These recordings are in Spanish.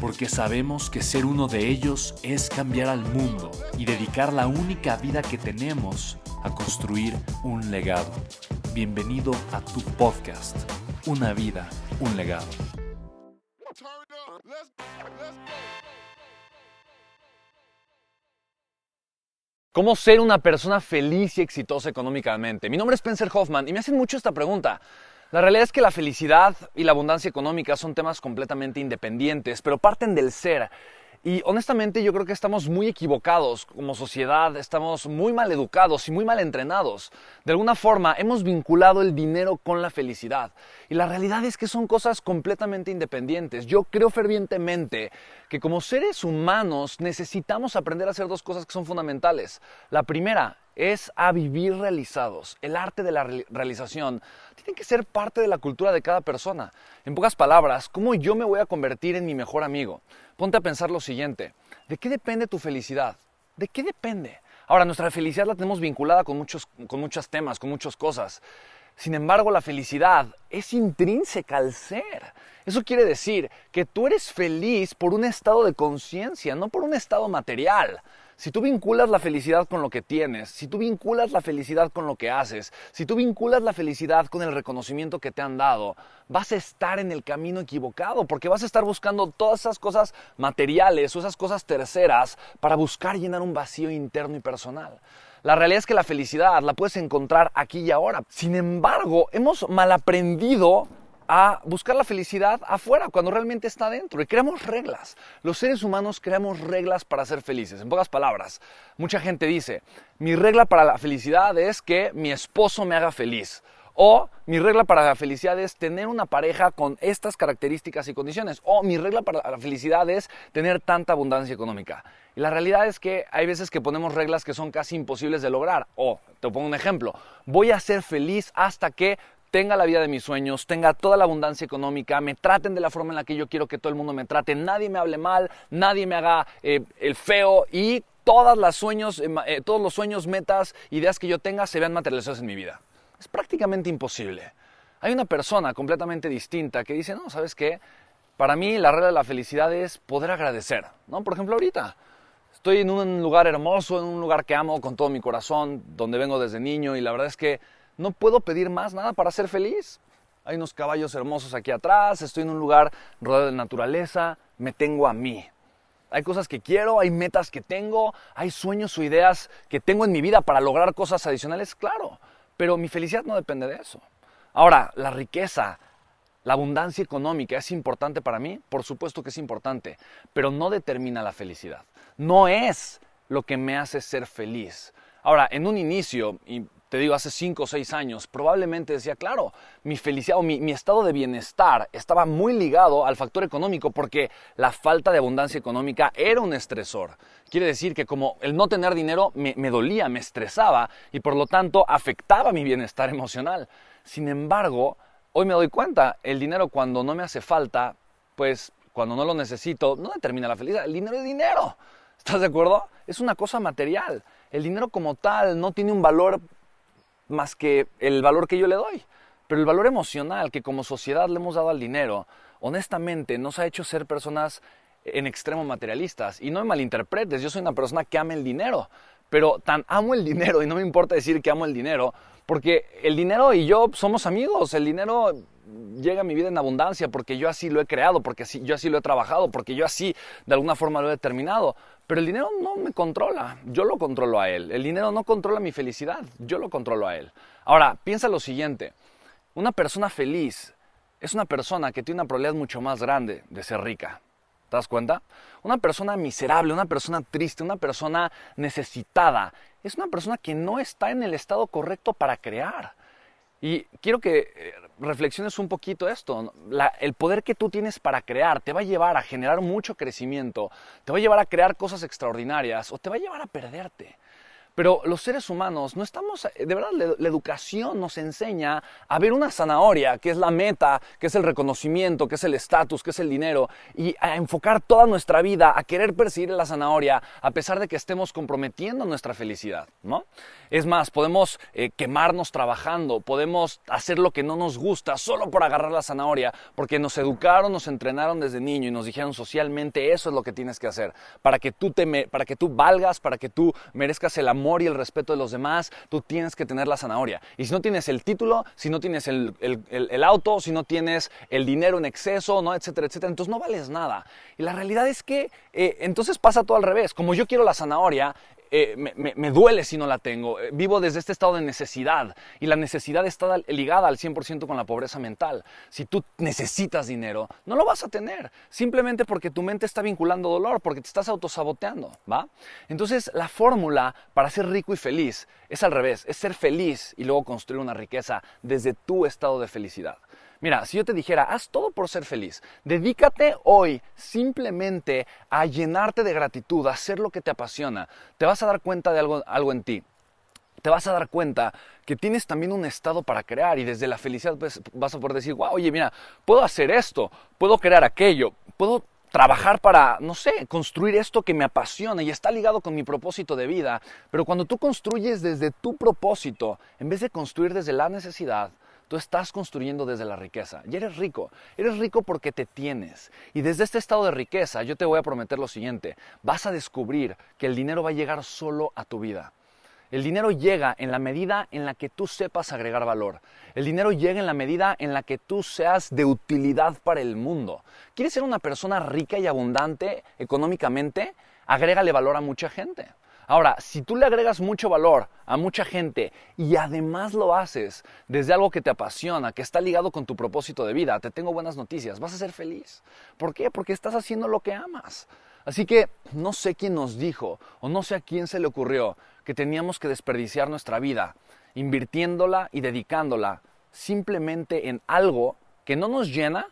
porque sabemos que ser uno de ellos es cambiar al mundo y dedicar la única vida que tenemos a construir un legado. Bienvenido a tu podcast, Una vida, un legado. ¿Cómo ser una persona feliz y exitosa económicamente? Mi nombre es Spencer Hoffman y me hacen mucho esta pregunta. La realidad es que la felicidad y la abundancia económica son temas completamente independientes, pero parten del ser. Y honestamente yo creo que estamos muy equivocados como sociedad, estamos muy mal educados y muy mal entrenados. De alguna forma hemos vinculado el dinero con la felicidad. Y la realidad es que son cosas completamente independientes. Yo creo fervientemente que como seres humanos necesitamos aprender a hacer dos cosas que son fundamentales. La primera es a vivir realizados. El arte de la realización tiene que ser parte de la cultura de cada persona. En pocas palabras, ¿cómo yo me voy a convertir en mi mejor amigo? Ponte a pensar lo siguiente. ¿De qué depende tu felicidad? ¿De qué depende? Ahora, nuestra felicidad la tenemos vinculada con muchos, con muchos temas, con muchas cosas. Sin embargo, la felicidad es intrínseca al ser. Eso quiere decir que tú eres feliz por un estado de conciencia, no por un estado material. Si tú vinculas la felicidad con lo que tienes, si tú vinculas la felicidad con lo que haces, si tú vinculas la felicidad con el reconocimiento que te han dado, vas a estar en el camino equivocado porque vas a estar buscando todas esas cosas materiales o esas cosas terceras para buscar llenar un vacío interno y personal. La realidad es que la felicidad la puedes encontrar aquí y ahora. Sin embargo, hemos malaprendido a buscar la felicidad afuera, cuando realmente está dentro. Y creamos reglas. Los seres humanos creamos reglas para ser felices. En pocas palabras, mucha gente dice, mi regla para la felicidad es que mi esposo me haga feliz. O mi regla para la felicidad es tener una pareja con estas características y condiciones. O mi regla para la felicidad es tener tanta abundancia económica. Y la realidad es que hay veces que ponemos reglas que son casi imposibles de lograr. O, te pongo un ejemplo, voy a ser feliz hasta que tenga la vida de mis sueños, tenga toda la abundancia económica, me traten de la forma en la que yo quiero que todo el mundo me trate, nadie me hable mal, nadie me haga eh, el feo y eh, eh, todos los sueños, metas, ideas que yo tenga se vean materializados en mi vida. Es prácticamente imposible. Hay una persona completamente distinta que dice, no, ¿sabes qué? Para mí la regla de la felicidad es poder agradecer, ¿no? Por ejemplo, ahorita estoy en un lugar hermoso, en un lugar que amo con todo mi corazón, donde vengo desde niño y la verdad es que no puedo pedir más nada para ser feliz. Hay unos caballos hermosos aquí atrás, estoy en un lugar rodeado de naturaleza, me tengo a mí. Hay cosas que quiero, hay metas que tengo, hay sueños o ideas que tengo en mi vida para lograr cosas adicionales, claro, pero mi felicidad no depende de eso. Ahora, la riqueza, la abundancia económica es importante para mí, por supuesto que es importante, pero no determina la felicidad. No es lo que me hace ser feliz. Ahora, en un inicio, te digo, hace 5 o 6 años, probablemente decía, claro, mi felicidad o mi, estado de bienestar estaba muy ligado al factor económico porque la falta de abundancia económica era un estresor. Quiere decir que como el no tener dinero me, me dolía, me estresaba y por lo tanto afectaba mi bienestar emocional. Sin embargo, hoy me doy cuenta, el dinero cuando no me hace falta, pues cuando no lo necesito, no determina la felicidad. El dinero es dinero. ¿Estás de acuerdo? Es una cosa material. El dinero como tal no tiene un valor más que el valor que yo le doy. Pero el valor emocional que como sociedad le hemos dado al dinero, honestamente nos ha hecho ser personas en extremo materialistas. Y no me malinterpretes, yo soy una persona que ama el dinero, pero tan amo el dinero y no me importa decir que amo el dinero, porque el dinero y yo somos amigos, el dinero llega a mi vida en abundancia porque yo así lo he creado, porque yo así lo he trabajado, porque yo así de alguna forma lo he determinado. Pero el dinero no me controla, yo lo controlo a él. El dinero no controla mi felicidad, yo lo controlo a él. Ahora, piensa lo siguiente, una persona feliz es una persona que tiene una probabilidad mucho más grande de ser rica. ¿Te das cuenta? Una persona miserable, una persona triste, una persona necesitada, es una persona que no está en el estado correcto para crear. Y quiero que eh, reflexiones un poquito esto. el poder que tú tienes para crear te va a llevar a generar mucho crecimiento, te va a llevar a crear cosas extraordinarias o te va a llevar a perderte. Pero los seres humanos no estamos, de verdad, la educación nos enseña a ver una zanahoria, que es la meta, que es el reconocimiento, que es el estatus, que es el dinero, y a enfocar toda nuestra vida a querer perseguir la zanahoria a pesar de que estemos comprometiendo nuestra felicidad, ¿no? Es más, podemos eh, quemarnos trabajando, podemos hacer lo que no nos gusta solo por agarrar la zanahoria, porque nos educaron, nos entrenaron desde niño y nos dijeron socialmente eso es lo que tienes que hacer, para que tú, te, para que tú valgas, para que tú merezcas el amor y el respeto de los demás, tú tienes que tener la zanahoria. Y si no tienes el título, si no tienes el, auto, si no tienes el dinero en exceso, ¿no? etcétera, etcétera, entonces no vales nada. Y la realidad es que eh, entonces pasa todo al revés. Como yo quiero la zanahoria, eh, me, duele si no la tengo. Eh, vivo desde este estado de necesidad y la necesidad está ligada al 100% con la pobreza mental. Si tú necesitas dinero, no lo vas a tener, simplemente porque tu mente está vinculando dolor, porque te estás autosaboteando, ¿va? Entonces, la fórmula para ser rico y feliz es al revés, es ser feliz y luego construir una riqueza desde tu estado de felicidad. Mira, si yo te dijera, haz todo por ser feliz, dedícate hoy simplemente a llenarte de gratitud, a hacer lo que te apasiona, te vas a dar cuenta de algo, algo en ti. Te vas a dar cuenta que tienes también un estado para crear y desde la felicidad pues, vas a poder decir, wow, oye, mira, puedo hacer esto, puedo crear aquello, puedo trabajar para, no sé, construir esto que me apasiona y está ligado con mi propósito de vida. Pero cuando tú construyes desde tu propósito, en vez de construir desde la necesidad, Tú estás construyendo desde la riqueza y eres rico. Eres rico porque te tienes. Y desde este estado de riqueza yo te voy a prometer lo siguiente. Vas a descubrir que el dinero va a llegar solo a tu vida. El dinero llega en la medida en la que tú sepas agregar valor. El dinero llega en la medida en la que tú seas de utilidad para el mundo. ¿Quieres ser una persona rica y abundante económicamente? Agrégale valor a mucha gente. Ahora, si tú le agregas mucho valor a mucha gente y además lo haces desde algo que te apasiona, que está ligado con tu propósito de vida, te tengo buenas noticias, vas a ser feliz. ¿Por qué? Porque estás haciendo lo que amas. Así que no sé quién nos dijo o no sé a quién se le ocurrió que teníamos que desperdiciar nuestra vida invirtiéndola y dedicándola simplemente en algo que no nos llena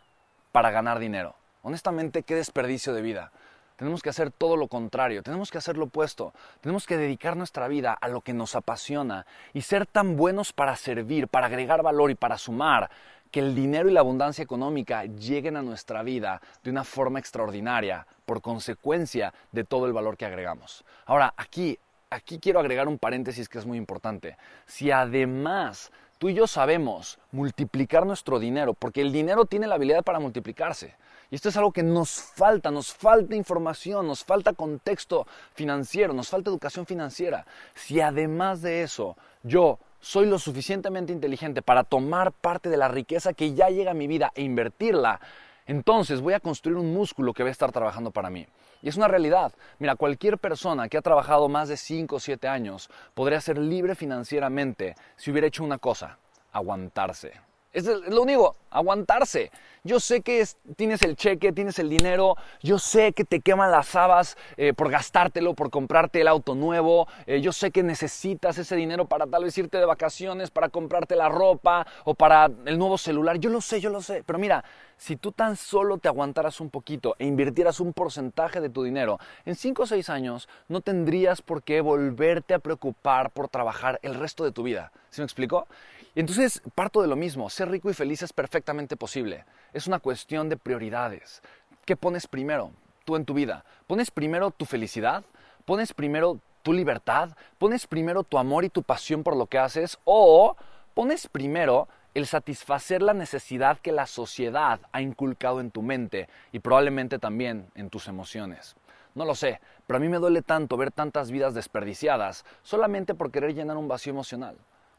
para ganar dinero. Honestamente, qué desperdicio de vida. Tenemos que hacer todo lo contrario, tenemos que hacer lo opuesto, tenemos que dedicar nuestra vida a lo que nos apasiona y ser tan buenos para servir, para agregar valor y para sumar, que el dinero y la abundancia económica lleguen a nuestra vida de una forma extraordinaria por consecuencia de todo el valor que agregamos. Ahora, aquí, aquí quiero agregar un paréntesis que es muy importante. Si además tú y yo sabemos multiplicar nuestro dinero, porque el dinero tiene la habilidad para multiplicarse, y esto es algo que nos falta, nos falta información, nos falta contexto financiero, nos falta educación financiera. Si además de eso yo soy lo suficientemente inteligente para tomar parte de la riqueza que ya llega a mi vida e invertirla, entonces voy a construir un músculo que va a estar trabajando para mí. Y es una realidad. Mira, cualquier persona que ha trabajado más de 5 o 7 años podría ser libre financieramente si hubiera hecho una cosa, aguantarse. Es lo único, aguantarse. Yo sé que tienes el cheque, tienes el dinero, yo sé que te queman las habas eh, por gastártelo, por comprarte el auto nuevo, eh, yo sé que necesitas ese dinero para tal vez irte de vacaciones, para comprarte la ropa o para el nuevo celular, yo lo sé, yo lo sé, pero mira, si tú tan solo te aguantaras un poquito e invirtieras un porcentaje de tu dinero, en 5 o 6 años no tendrías por qué volverte a preocupar por trabajar el resto de tu vida. ¿Sí me explico? Y entonces parto de lo mismo, ser rico y feliz es perfectamente posible. Es una cuestión de prioridades. ¿Qué pones primero tú en tu vida? ¿Pones primero tu felicidad? ¿Pones primero tu libertad? ¿Pones primero tu amor y tu pasión por lo que haces? ¿O pones primero el satisfacer la necesidad que la sociedad ha inculcado en tu mente y probablemente también en tus emociones? No lo sé, pero a mí me duele tanto ver tantas vidas desperdiciadas solamente por querer llenar un vacío emocional.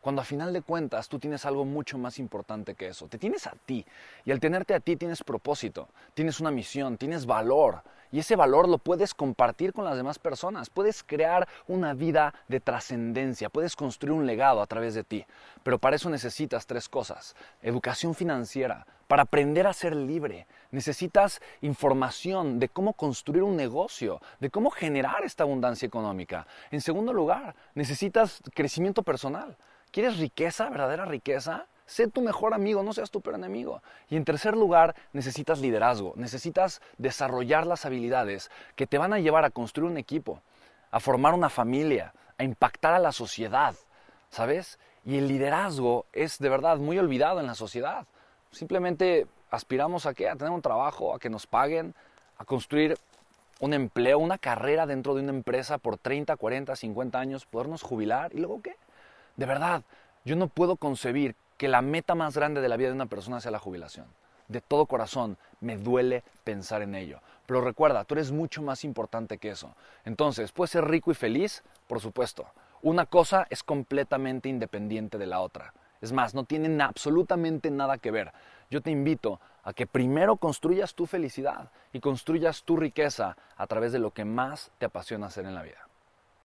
Cuando a final de cuentas tú tienes algo mucho más importante que eso. Te tienes a ti. Y al tenerte a ti tienes propósito, tienes una misión, tienes valor. Y ese valor lo puedes compartir con las demás personas. Puedes crear una vida de trascendencia. Puedes construir un legado a través de ti. Pero para eso necesitas tres cosas. Educación financiera. Para aprender a ser libre. Necesitas información de cómo construir un negocio. De cómo generar esta abundancia económica. En segundo lugar, necesitas crecimiento personal. ¿Quieres riqueza, verdadera riqueza? Sé tu mejor amigo, no seas tu peor enemigo. Y en tercer lugar, necesitas liderazgo, necesitas desarrollar las habilidades que te van a llevar a construir un equipo, a formar una familia, a impactar a la sociedad, ¿sabes? Y el liderazgo es de verdad muy olvidado en la sociedad. Simplemente aspiramos a qué? A tener un trabajo, a que nos paguen, a construir un empleo, una carrera dentro de una empresa por 30, 40, 50 años, podernos jubilar y luego qué? De verdad, yo no puedo concebir que la meta más grande de la vida de una persona sea la jubilación. De todo corazón, me duele pensar en ello. Pero recuerda, tú eres mucho más importante que eso. Entonces, ¿puedes ser rico y feliz? Por supuesto. Una cosa es completamente independiente de la otra. Es más, no tienen absolutamente nada que ver. Yo te invito a que primero construyas tu felicidad y construyas tu riqueza a través de lo que más te apasiona hacer en la vida.